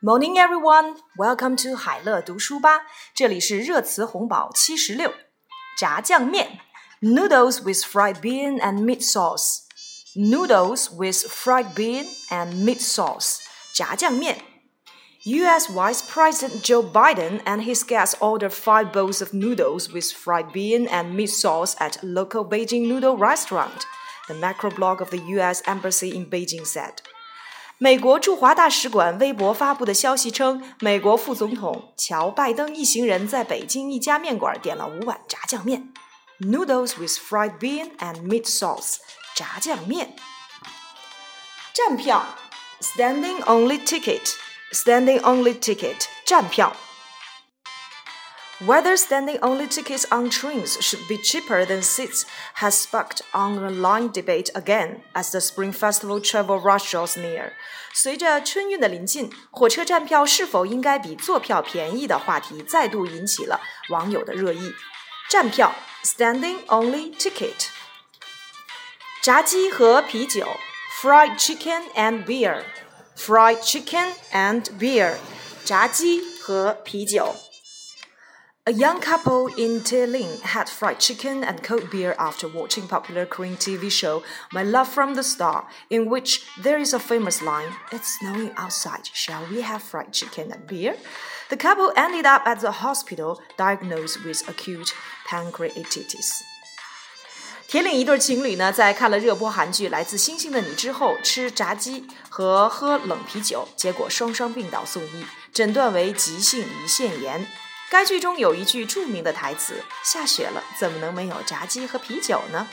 Morning, everyone. Welcome to 海乐读书吧。这里是热词红宝七十六，炸酱面，noodles with fried bean and meat sauce. Noodles with fried bean and meat sauce. 炸酱面。U.S. Vice President Joe Biden and his guests ordered five bowls of noodles with fried bean and meat sauce at local Beijing noodle restaurant. The microblog of the U.S. Embassy in Beijing said. 美国驻华大使馆微博发布的消息称，美国副总统乔·拜登一行人在北京一家面馆点了五碗炸酱面，noodles with fried bean and meat sauce，炸酱面。站票，standing only ticket，standing only ticket，站票。Whether standing only tickets on trains should be cheaper than seats has sparked online debate again as the Spring Festival travel rush draws near. 随着春运的临近，火车站票是否应该比坐票便宜的话题再度引起了网友的热议。站票 （standing only ticket），炸鸡和啤酒 （fried chicken and beer），fried chicken and beer，炸鸡和啤酒。 a young couple in Tieling had fried chicken and cold beer after watching popular Korean TV show My Love from the Star, in which there is a famous line, It's snowing outside, shall we have fried chicken and beer? The couple ended up at the hospital diagnosed with acute pancreatitis. 铁岭一对情侣呢，在看了热播韩剧《来自星星的你》之后，吃炸鸡和喝冷啤酒，结果双双病倒送医，诊断为急性胰腺炎。该剧中有一句着名的台词：“下雪了，怎么能没有炸鸡和啤酒呢？”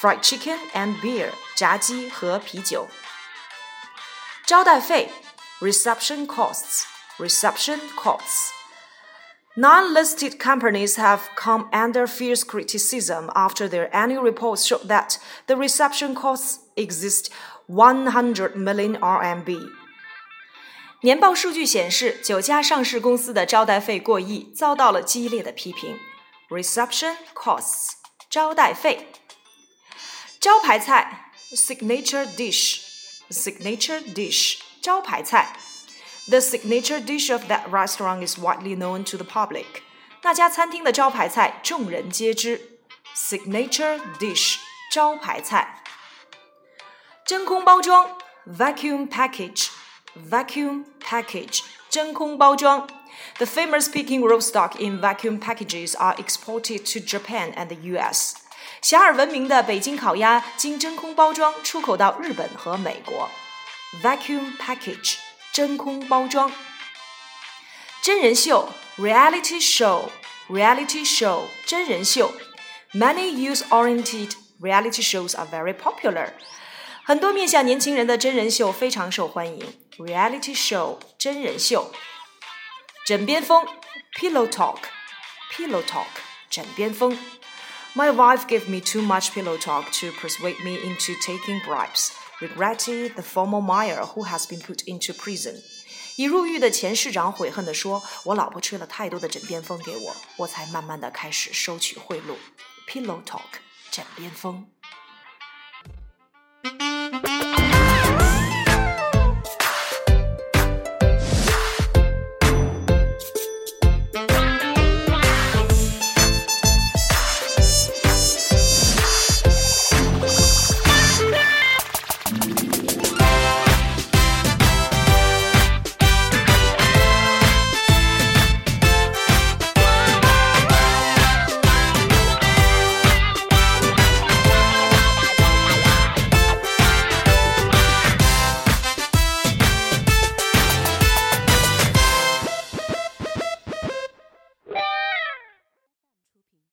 Fried chicken and beer，炸鸡和啤酒。招待费，reception costs，reception costs。Non-listed companies have come under fierce criticism after their annual reports showed that the reception costs exist 100 million RMB. 年报数据显示，九家上市公司的招待费过亿，遭到了激烈的批评。Reception costs，招待费。招牌菜，signature dish，signature dish，招牌菜。The signature dish of that restaurant is widely known to the public。那家餐厅的招牌菜众人皆知。Signature dish，招牌菜。真空包装，vacuum package。vacuum package 真空包装。The famous Peking roaststock in vacuum packages are exported to Japan and the U.S. 遐迩闻名的北京烤鸭经真空包装出口到日本和美国。Vacuum package 真空包装。真人秀 reality show reality show 真人秀。Many youth-oriented reality shows are very popular. 很多面向年轻人的真人秀非常受欢迎，reality show 真人秀。枕边风，pillow talk，pillow talk 枕边风。My wife gave me too much pillow talk to persuade me into taking bribes. Regretted the former mayor who has been put into prison. 已入狱的前市长悔恨地说：“我老婆吹了太多的枕边风给我，我才慢慢的开始收取贿赂。”Pillow talk 枕边风。